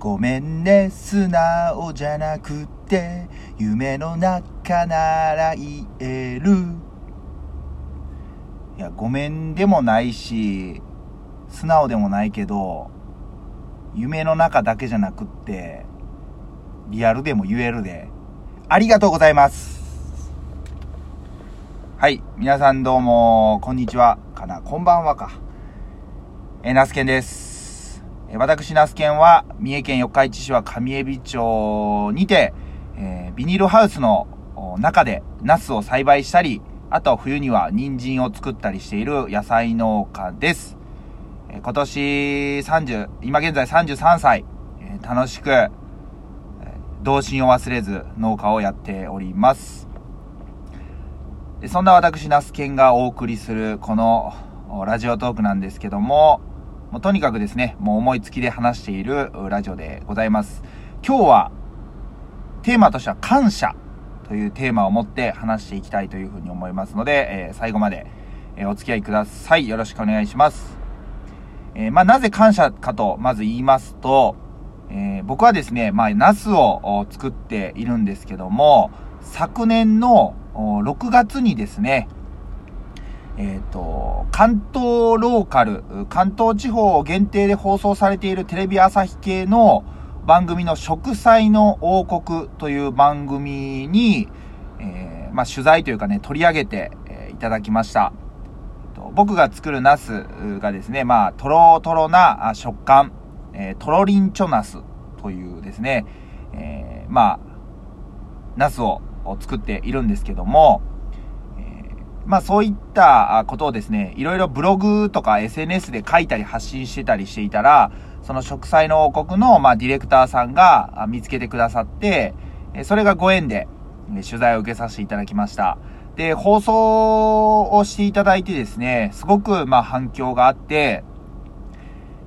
ごめんね、素直じゃなくて、夢の中なら言える。いや、ごめんでもないし、素直でもないけど、夢の中だけじゃなくって、リアルでも言えるで、ありがとうございます。はい、皆さんどうも、こんにちは、かな、こんばんはか。えー、ナスケンです。私、ナスケンは、三重県四日市市は上海老町にて、えービニールハウスの中でナスを栽培したり、あと冬には人参を作ったりしている野菜農家です。えー今年30、今現在33歳、えー楽しく、えー童心を忘れず農家をやっております。そんな私、ナスケンがお送りするこのラジオトークなんですけども、もうとにかくですね、もう思いつきで話しているラジオでございます。今日は、テーマとしては感謝というテーマを持って話していきたいというふうに思いますので、えー最後まで、えーお付き合いください。よろしくお願いします。えーまあ、なぜ感謝かと、まず言いますと、え僕はですね、まあ、ナスを作っているんですけども、昨年の6月にですね、えっ、と、関東ローカル、関東地方限定で放送されているテレビ朝日系の番組の食材の王国という番組に、えーまあ、取材というかね、取り上げて、えーいただきました。僕が作るナスがですね、まあ、とろとろな食感、えーとろりんちょナスというですね、えーまあ、ナスを作っているんですけども、まあそういったことをですね、いろいろブログとか SNS で書いたり発信してたりしていたら、その植栽の王国の、まあ、ディレクターさんが見つけてくださって、それがご縁で、取材を受けさせていただきました。で、放送をしていただいてですね、すごく、まあ、反響があって、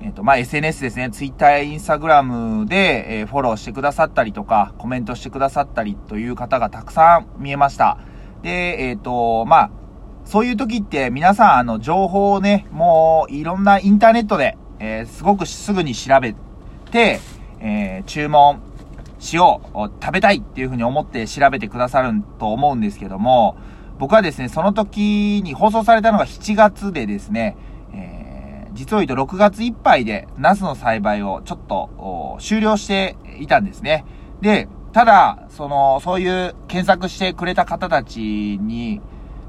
えっ、と、まあ、SNS ですね、Twitter や Instagram で、えフォローしてくださったりとか、コメントしてくださったりという方がたくさん見えました。で、えっ、と、まあ、そういう時って皆さん、あの、情報をね、もう、いろんなインターネットで、えーすごくすぐに調べて、えー注文しよう、食べたいっていうふうに思って調べてくださると思うんですけども、僕はですね、その時に放送されたのが7月でですね、えー実を言うと6月いっぱいでナスの栽培をちょっと終了していたんですね。で、ただ、その、そういう検索してくれた方たちに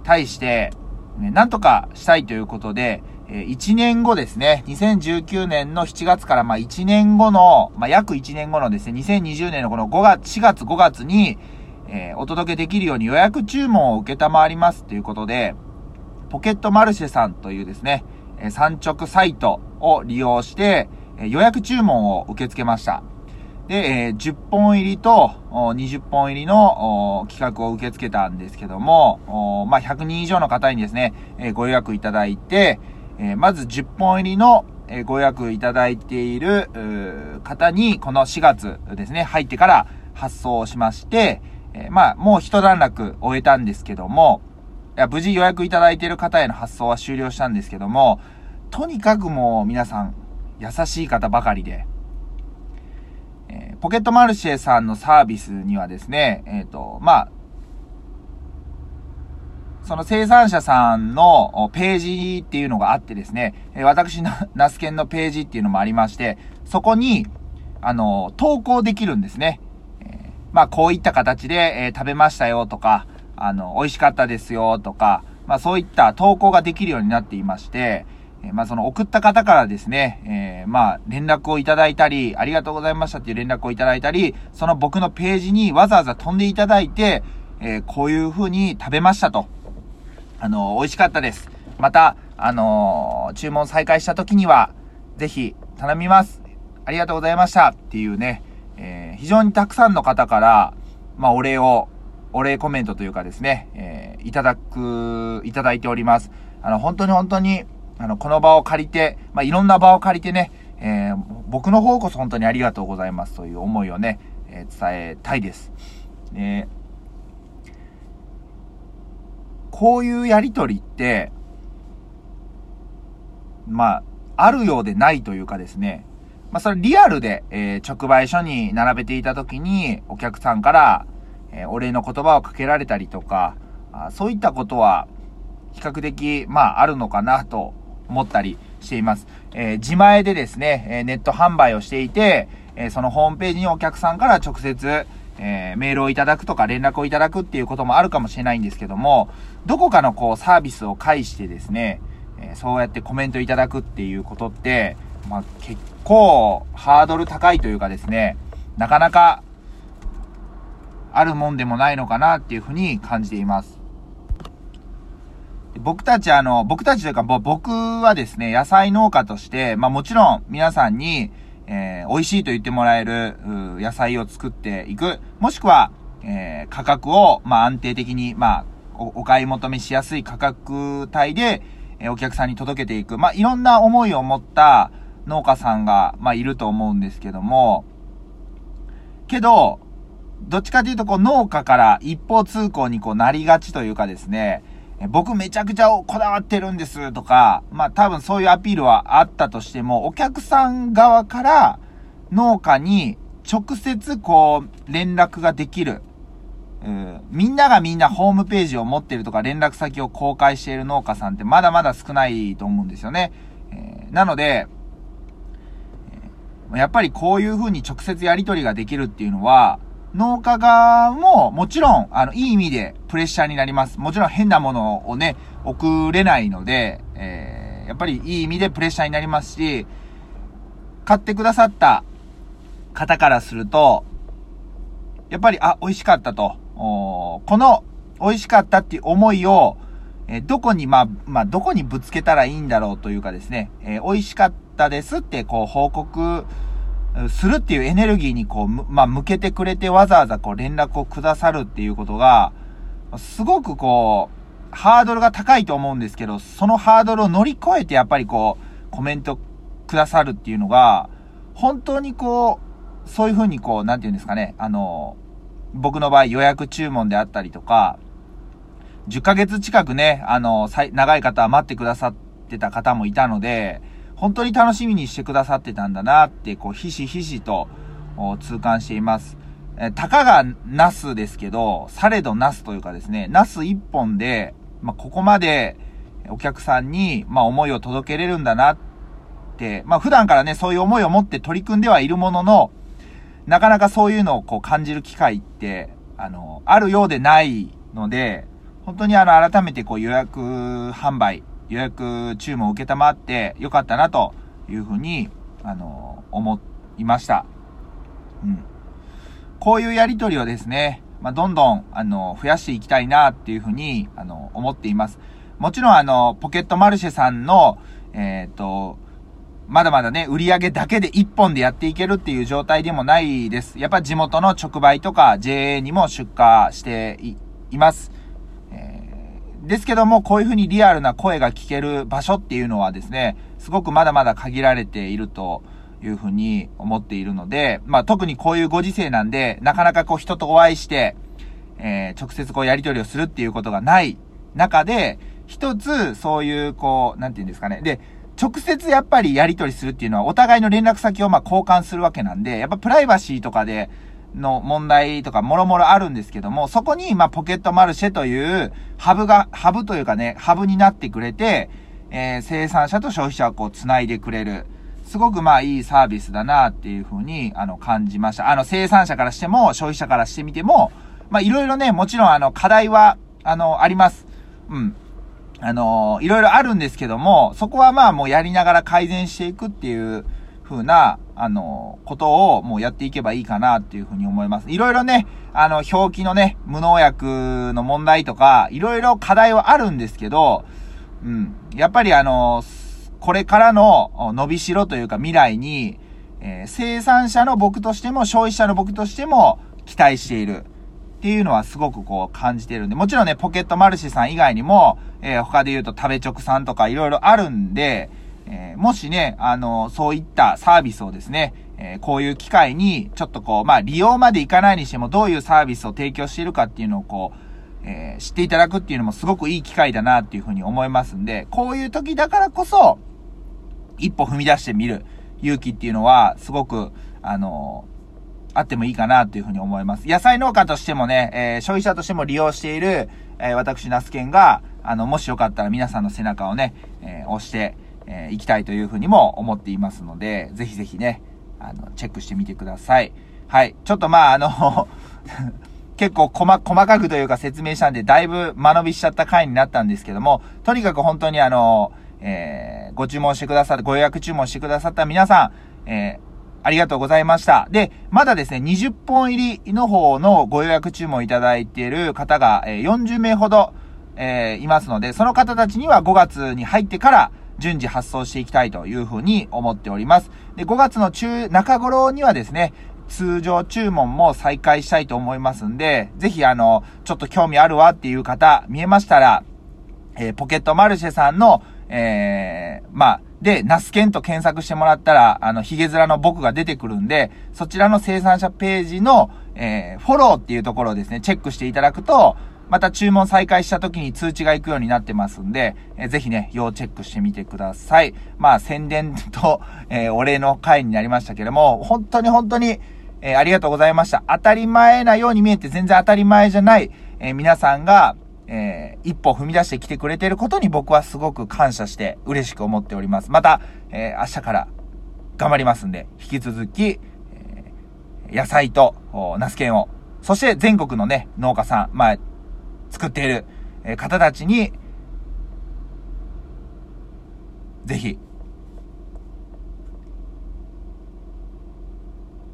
対して、ね、なんとかしたいということで、え1年後ですね、2019年の7月からまあ1年後の、まあ約1年後のですね、2020年のこの5月、4月5月に、えーお届けできるように予約注文を受けたまわりますということで、ポケットマルシェさんというですね、えー産直サイトを利用して、えー予約注文を受け付けました。で、えー10本入りと20本入りの企画を受け付けたんですけども、まあ、100人以上の方にですね、えご予約いただいて、えまず10本入りの、えご予約いただいている方に、この4月ですね、入ってから発送しまして、えまあ、もう一段落終えたんですけども、いや、無事予約いただいている方への発送は終了したんですけども、とにかくもう皆さん、優しい方ばかりで、ポケットマルシェさんのサービスにはですね、えっ、と、まあ、その生産者さんのページっていうのがあってですね、私の ナスケンのページっていうのもありまして、そこに、あの、投稿できるんですね。えまあ、こういった形で、え食べましたよとか、あの、美味しかったですよとか、まあ、そういった投稿ができるようになっていまして、えまあ、その送った方からですね、えーまあ、連絡をいただいたり、ありがとうございましたっていう連絡をいただいたり、その僕のページにわざわざ飛んでいただいて、えーこういう風に食べましたと。あの、美味しかったです。また、あの注文再開した時には、ぜひ頼みます。ありがとうございましたっていうね、え非常にたくさんの方から、まあ、お礼を、お礼コメントというかですね、えーいただく、いただいております。あの、本当に本当に、あの、この場を借りて、まあ、いろんな場を借りてね、えー僕の方こそ本当にありがとうございますという思いをね、えー伝えたいです。ねこういうやりとりって、まあ、あるようでないというかですね、まあ、それリアルで、えー、直売所に並べていた時に、お客さんから、えー、お礼の言葉をかけられたりとか、あそういったことは、比較的、まあ、あるのかなと思ったりしています。えー、自前でですね、えネット販売をしていて、えそのホームページにお客さんから直接、えー、メールをいただくとか連絡をいただくっていうこともあるかもしれないんですけども、どこかのこうサービスを介してですね、えー、そうやってコメントいただくっていうことって、まあ、結構ハードル高いというかですね、なかなかあるもんでもないのかなっていうふうに感じています。僕たちあの、僕たちというか僕はですね、野菜農家として、まあもちろん皆さんに、えー、美味しいと言ってもらえる、野菜を作っていく。もしくは、えー、価格を、まあ、安定的に、まあお、お買い求めしやすい価格帯で、えー、お客さんに届けていく。まあ、いろんな思いを持った農家さんが、まあ、いると思うんですけども、けど、どっちかというと、こう、農家から一方通行にこうなりがちというかですね、僕めちゃくちゃこだわってるんですとか、まあ多分そういうアピールはあったとしても、お客さん側から農家に直接こう連絡ができる。うん、みんながみんなホームページを持ってるとか連絡先を公開している農家さんってまだまだ少ないと思うんですよね。えー、なので、やっぱりこういう風に直接やり取りができるっていうのは、農家側ももちろん、あの、いい意味でプレッシャーになります。もちろん変なものをね、送れないので、えー、やっぱりいい意味でプレッシャーになりますし、買ってくださった方からすると、やっぱり、あ、美味しかったと。この美味しかったっていう思いを、えどこに、まあ、まあ、どこにぶつけたらいいんだろうというかですね、えー、美味しかったですって、こう、報告するっていうエネルギーにこう、まあ、向けてくれてわざわざこう連絡をくださるっていうことが、すごくこう、ハードルが高いと思うんですけど、そのハードルを乗り越えてやっぱりこう、コメントくださるっていうのが、本当にこう、そういうふうにこう、なんて言うんですかね、あの、僕の場合予約注文であったりとか、10ヶ月近くね、あの、長い方は待ってくださってた方もいたので、本当に楽しみにしてくださってたんだなって、こう、ひしひしと痛感しています。えたかがナスですけど、されどナスというかですね、ナス一本で、まあ、ここまでお客さんに、まあ、思いを届けれるんだなって、まあ、普段からね、そういう思いを持って取り組んではいるものの、なかなかそういうのをこう感じる機会って、あの、あるようでないので、本当にあの、改めてこう予約販売、予約注文を受ってよかったなというふうに、あの、思いました。うん。こういうやりとりをですね、まあ、どんどん、あの、増やしていきたいなっていうふうに、あの、思っています。もちろん、あの、ポケットマルシェさんの、えっ、ー、と、まだまだね、売り上げだけで1本でやっていけるっていう状態でもないです。やっぱ地元の直売とか JA にも出荷しています。ですけども、こういうふうにリアルな声が聞ける場所っていうのはですね、すごくまだまだ限られているというふうに思っているので、まあ特にこういうご時世なんで、なかなかこう人とお会いして、えー、直接こうやり取りをするっていうことがない中で、一つそういうこう、なんていうんですかね。で、直接やっぱりやり取りするっていうのはお互いの連絡先をまあ交換するわけなんで、やっぱプライバシーとかで、の問題とかもろもろあるんですけども、そこに、まあ、ポケットマルシェというハブが、ハブというかね、ハブになってくれて、えー、生産者と消費者をこう繋いでくれる。すごくまあいいサービスだなっていうふうに、あの、感じました。あの、生産者からしても、消費者からしてみても、まあいろいろね、もちろんあの、課題は、あの、あります。うん。あの、いろいろあるんですけども、そこはまあもうやりながら改善していくっていう風な、あの、ことをもうやっていけばいいかなっていうふうに思います。いろいろね、あの、表記のね、無農薬の問題とか、いろいろ課題はあるんですけど、うん。やっぱりあの、これからの伸びしろというか未来に、えー、生産者の僕としても消費者の僕としても期待している。っていうのはすごくこう感じてるんで、もちろんね、ポケットマルシェさん以外にも、えー、他で言うと食べ直さんとかいろいろあるんで、えー、もしね、あの、そういったサービスをですね、えー、こういう機会に、ちょっとこう、まあ、利用までいかないにしても、どういうサービスを提供しているかっていうのをこう、えー、知っていただくっていうのもすごくいい機会だなっていうふうに思いますんで、こういう時だからこそ、一歩踏み出してみる。勇気っていうのは、すごく、あのあってもいいかなというふうに思います。野菜農家としてもね、えー、消費者としても利用している、え、私、ナスケンが、あの、もしよかったら皆さんの背中をね、え、押して、えー、いきたいというふうにも思っていますので、ぜひぜひね、あの、チェックしてみてください。はい。ちょっとまあ、あの 結構細、細かくというか説明したんで、だいぶ間延びしちゃった回になったんですけども、とにかく本当にあの、えー、ご注文してくださった、ご予約注文してくださった皆さん、えー、ありがとうございました。で、まだですね、20本入りの方のご予約注文いただいている方が、えー、40名ほど、えー、いますので、その方たちには5月に入ってから順次発送していきたいというふうに思っております。で、5月の中、中頃にはですね、通常注文も再開したいと思いますんで、ぜひあの、ちょっと興味あるわっていう方、見えましたら、えー、ポケットマルシェさんの、えー、まあ、で、ナスケンと検索してもらったら、あの、ヒゲ面の僕が出てくるんで、そちらの生産者ページの、えー、フォローっていうところをですね、チェックしていただくと、また注文再開した時に通知が行くようになってますんで、えー、ぜひね、要チェックしてみてください。まあ、宣伝と、えー、お礼の回になりましたけども、本当に本当に、えー、ありがとうございました。当たり前なように見えて全然当たり前じゃない、えー、皆さんが、えー、一歩踏み出してきてくれてることに僕はすごく感謝して嬉しく思っております。また、えー、明日から頑張りますんで、引き続き、えー、野菜と、ナスケンを、そして全国のね、農家さん、まあ、作っている、え方たちに、ぜひ、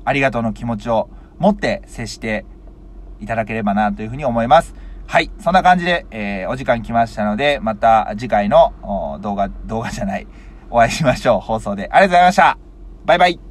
ありがとうの気持ちを持って接していただければなというふうに思います。はい。そんな感じで、えー、お時間来ましたので、また次回の動画、動画じゃない、お会いしましょう。放送で。ありがとうございました。バイバイ。